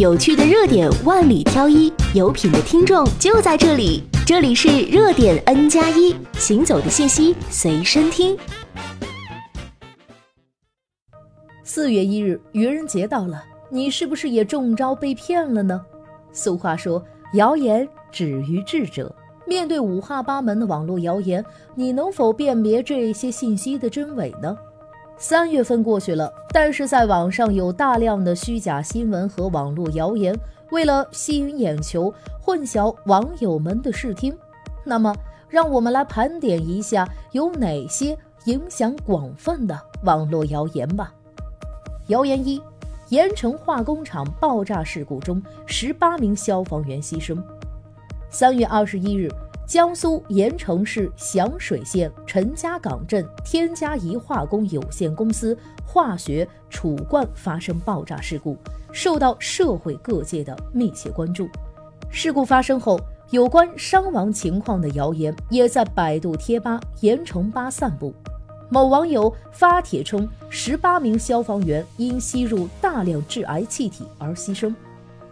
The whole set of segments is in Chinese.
有趣的热点万里挑一，有品的听众就在这里。这里是热点 N 加一，行走的信息随身听。四月一日，愚人节到了，你是不是也中招被骗了呢？俗话说，谣言止于智者。面对五花八门的网络谣言，你能否辨别这些信息的真伪呢？三月份过去了，但是在网上有大量的虚假新闻和网络谣言，为了吸引眼球，混淆网友们的视听。那么，让我们来盘点一下有哪些影响广泛的网络谣言吧。谣言一：盐城化工厂爆炸事故中，十八名消防员牺牲。三月二十一日。江苏盐城市响水县陈家港镇天嘉宜化工有限公司化学储罐发生爆炸事故，受到社会各界的密切关注。事故发生后，有关伤亡情况的谣言也在百度贴吧、盐城吧散布。某网友发帖称，十八名消防员因吸入大量致癌气体而牺牲。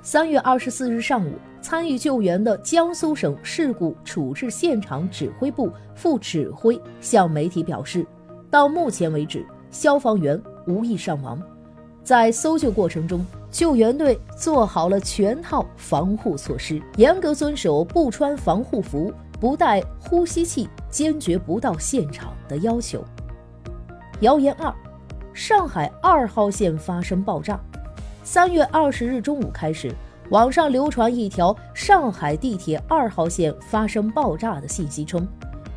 三月二十四日上午。参与救援的江苏省事故处置现场指挥部副指挥向媒体表示，到目前为止，消防员无一伤亡。在搜救过程中，救援队做好了全套防护措施，严格遵守不穿防护服、不带呼吸器、坚决不到现场的要求。谣言二：上海二号线发生爆炸。三月二十日中午开始。网上流传一条上海地铁二号线发生爆炸的信息，称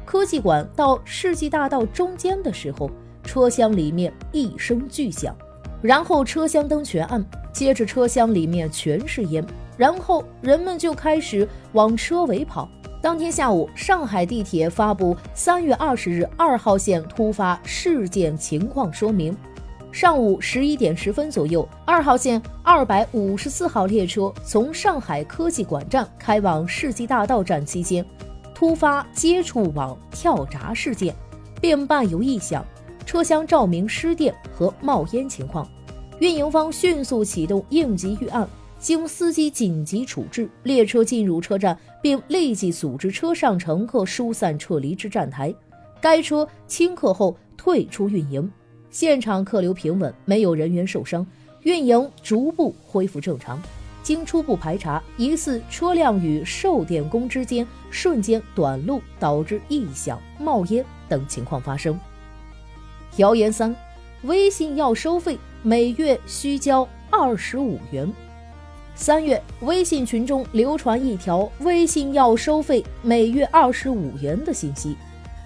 科技馆到世纪大道中间的时候，车厢里面一声巨响，然后车厢灯全暗，接着车厢里面全是烟，然后人们就开始往车尾跑。当天下午，上海地铁发布三月二十日二号线突发事件情况说明。上午十一点十分左右，二号线二百五十四号列车从上海科技馆站开往世纪大道站期间，突发接触网跳闸事件，并伴有异响，车厢照明失电和冒烟情况。运营方迅速启动应急预案，经司机紧急处置，列车进入车站，并立即组织车上乘客疏散撤离至站台。该车顷刻后退出运营。现场客流平稳，没有人员受伤，运营逐步恢复正常。经初步排查，疑似车辆与售电工之间瞬间短路，导致异响、冒烟等情况发生。谣言三：微信要收费，每月需交二十五元。三月，微信群中流传一条微信要收费每月二十五元的信息，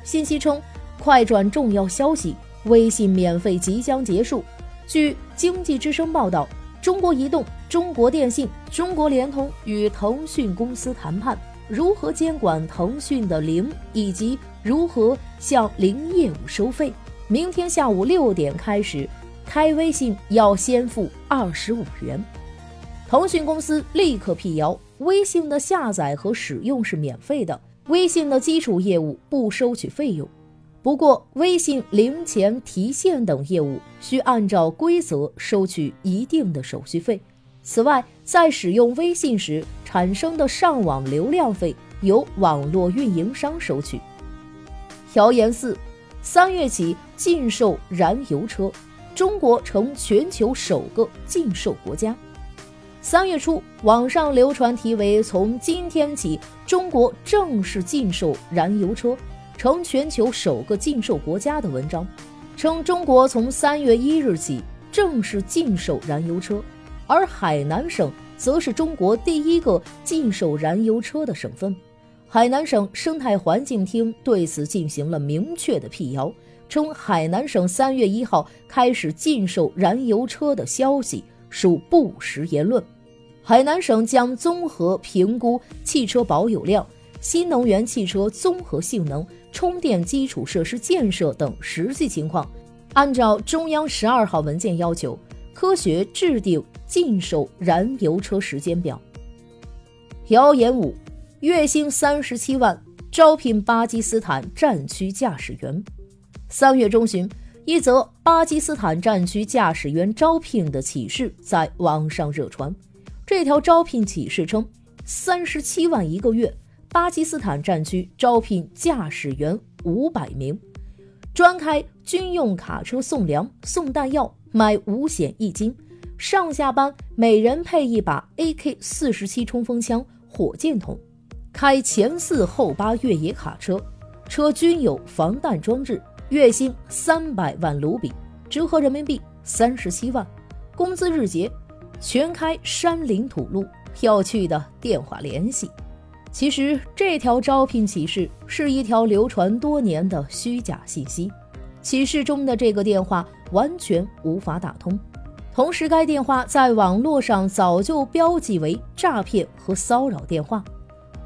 信息称快转重要消息。微信免费即将结束。据经济之声报道，中国移动、中国电信、中国联通与腾讯公司谈判，如何监管腾讯的零，以及如何向零业务收费。明天下午六点开始，开微信要先付二十五元。腾讯公司立刻辟谣，微信的下载和使用是免费的，微信的基础业务不收取费用。不过，微信零钱提现等业务需按照规则收取一定的手续费。此外，在使用微信时产生的上网流量费由网络运营商收取。谣言四：三月起禁售燃油车，中国成全球首个禁售国家。三月初，网上流传题为“从今天起，中国正式禁售燃油车”。成全球首个禁售国家的文章，称中国从三月一日起正式禁售燃油车，而海南省则是中国第一个禁售燃油车的省份。海南省生态环境厅对此进行了明确的辟谣，称海南省三月一号开始禁售燃油车的消息属不实言论。海南省将综合评估汽车保有量、新能源汽车综合性能。充电基础设施建设等实际情况，按照中央十二号文件要求，科学制定禁售燃油车时间表。谣言五：月薪三十七万，招聘巴基斯坦战区驾驶员。三月中旬，一则巴基斯坦战区驾驶员招聘的启事在网上热传。这条招聘启事称，三十七万一个月，巴基斯坦战区招聘驾驶员五百名，专开军用卡车送粮、送弹药，买五险一金，上下班每人配一把 AK 四十七冲锋枪、火箭筒，开前四后八越野卡车，车均有防弹装置，月薪三百万卢比，折合人民币三十七万，工资日结。全开山林土路，要去的电话联系。其实这条招聘启事是一条流传多年的虚假信息，启事中的这个电话完全无法打通。同时，该电话在网络上早就标记为诈骗和骚扰电话。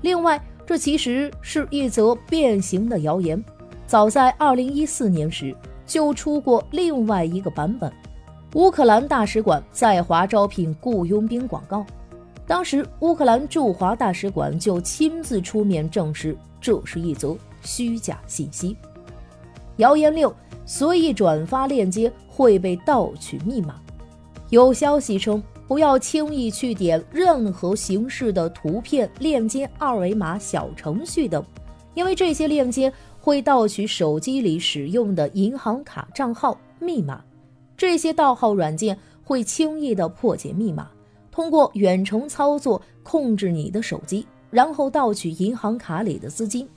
另外，这其实是一则变形的谣言，早在2014年时就出过另外一个版本。乌克兰大使馆在华招聘雇佣兵广告，当时乌克兰驻华大使馆就亲自出面证实这是一则虚假信息。谣言六：随意转发链接会被盗取密码。有消息称，不要轻易去点任何形式的图片、链接、二维码、小程序等，因为这些链接会盗取手机里使用的银行卡账号密码。这些盗号软件会轻易的破解密码，通过远程操作控制你的手机，然后盗取银行卡里的资金。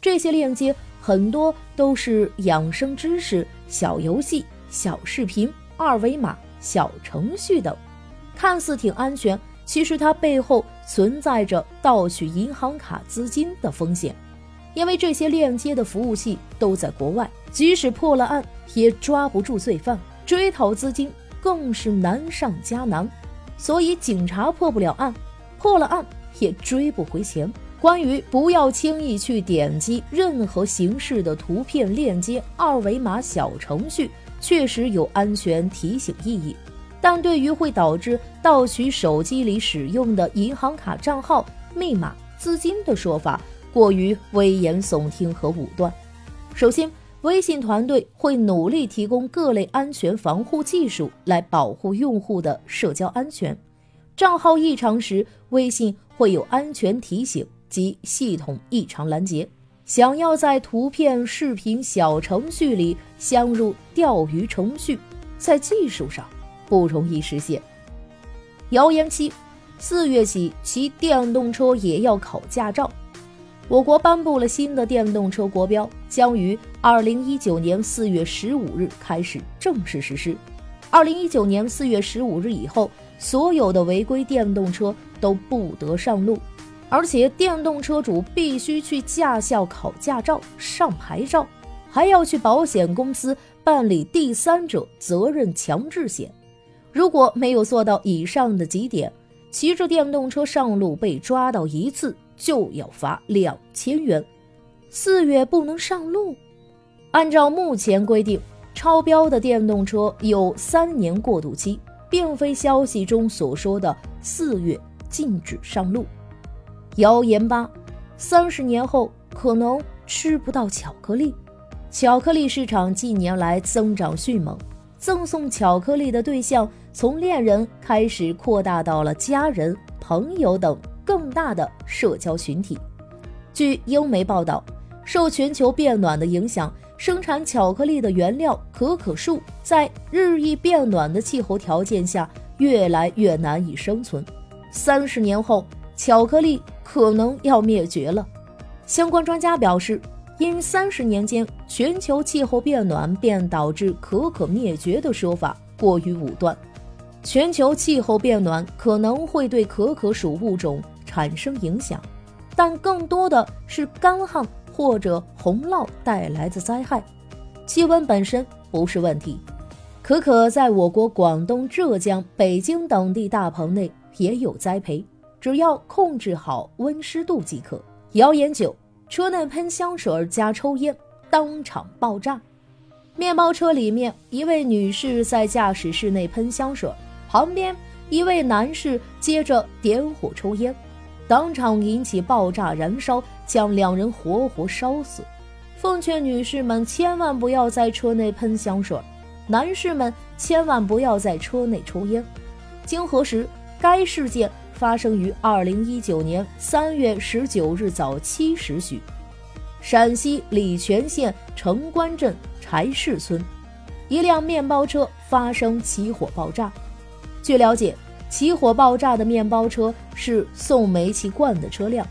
这些链接很多都是养生知识、小游戏、小视频、二维码、小程序等，看似挺安全，其实它背后存在着盗取银行卡资金的风险。因为这些链接的服务器都在国外，即使破了案，也抓不住罪犯。追讨资金更是难上加难，所以警察破不了案，破了案也追不回钱。关于不要轻易去点击任何形式的图片链接、二维码、小程序，确实有安全提醒意义，但对于会导致盗取手机里使用的银行卡账号、密码、资金的说法，过于危言耸听和武断。首先。微信团队会努力提供各类安全防护技术来保护用户的社交安全。账号异常时，微信会有安全提醒及系统异常拦截。想要在图片、视频、小程序里镶入钓鱼程序，在技术上不容易实现。谣言七：四月起骑电动车也要考驾照。我国颁布了新的电动车国标，将于二零一九年四月十五日开始正式实施。二零一九年四月十五日以后，所有的违规电动车都不得上路，而且电动车主必须去驾校考驾照、上牌照，还要去保险公司办理第三者责任强制险。如果没有做到以上的几点，骑着电动车上路被抓到一次。就要罚两千元，四月不能上路。按照目前规定，超标的电动车有三年过渡期，并非消息中所说的四月禁止上路。谣言八：三十年后可能吃不到巧克力。巧克力市场近年来增长迅猛，赠送巧克力的对象从恋人开始扩大到了家人、朋友等。更大的社交群体。据英媒报道，受全球变暖的影响，生产巧克力的原料可可树在日益变暖的气候条件下越来越难以生存。三十年后，巧克力可能要灭绝了。相关专家表示，因三十年间全球气候变暖便导致可可灭绝的说法过于武断。全球气候变暖可能会对可可属物种。产生影响，但更多的是干旱或者洪涝带来的灾害。气温本身不是问题，可可在我国广东、浙江、北京等地大棚内也有栽培，只要控制好温湿度即可。谣言九：车内喷香水加抽烟，当场爆炸。面包车里面，一位女士在驾驶室内喷香水，旁边一位男士接着点火抽烟。当场引起爆炸燃烧，将两人活活烧死。奉劝女士们千万不要在车内喷香水，男士们千万不要在车内抽烟。经核实，该事件发生于二零一九年三月十九日早七时许，陕西礼泉县城关镇柴市村，一辆面包车发生起火爆炸。据了解，起火爆炸的面包车是送煤气罐的车辆，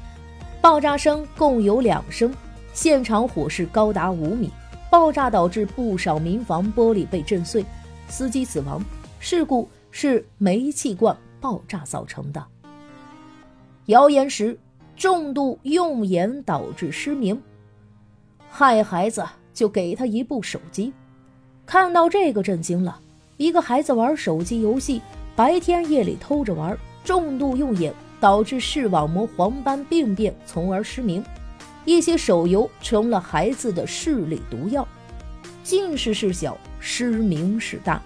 爆炸声共有两声，现场火势高达五米，爆炸导致不少民房玻璃被震碎，司机死亡。事故是煤气罐爆炸造成的。谣言十：重度用眼导致失明。害孩子就给他一部手机。看到这个震惊了，一个孩子玩手机游戏，白天夜里偷着玩，重度用眼导致视网膜黄斑病变，从而失明。一些手游成了孩子的视力毒药。近视是小，失明是大。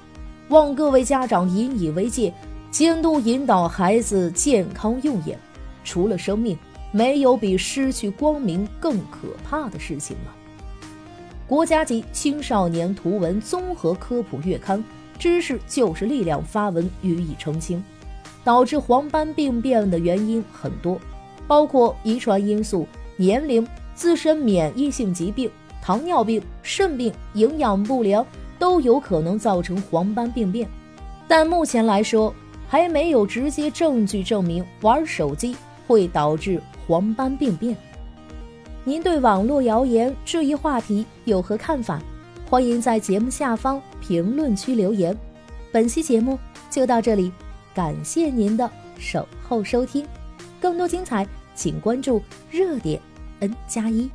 望各位家长引以为戒，监督引导孩子健康用眼。除了生命，没有比失去光明更可怕的事情了。国家级青少年图文综合科普月刊《知识就是力量》发文予以澄清：导致黄斑病变的原因很多，包括遗传因素、年龄、自身免疫性疾病、糖尿病、肾病、营养不良。都有可能造成黄斑病变，但目前来说还没有直接证据证明玩手机会导致黄斑病变。您对网络谣言这一话题有何看法？欢迎在节目下方评论区留言。本期节目就到这里，感谢您的守候收听。更多精彩，请关注热点 N 加一。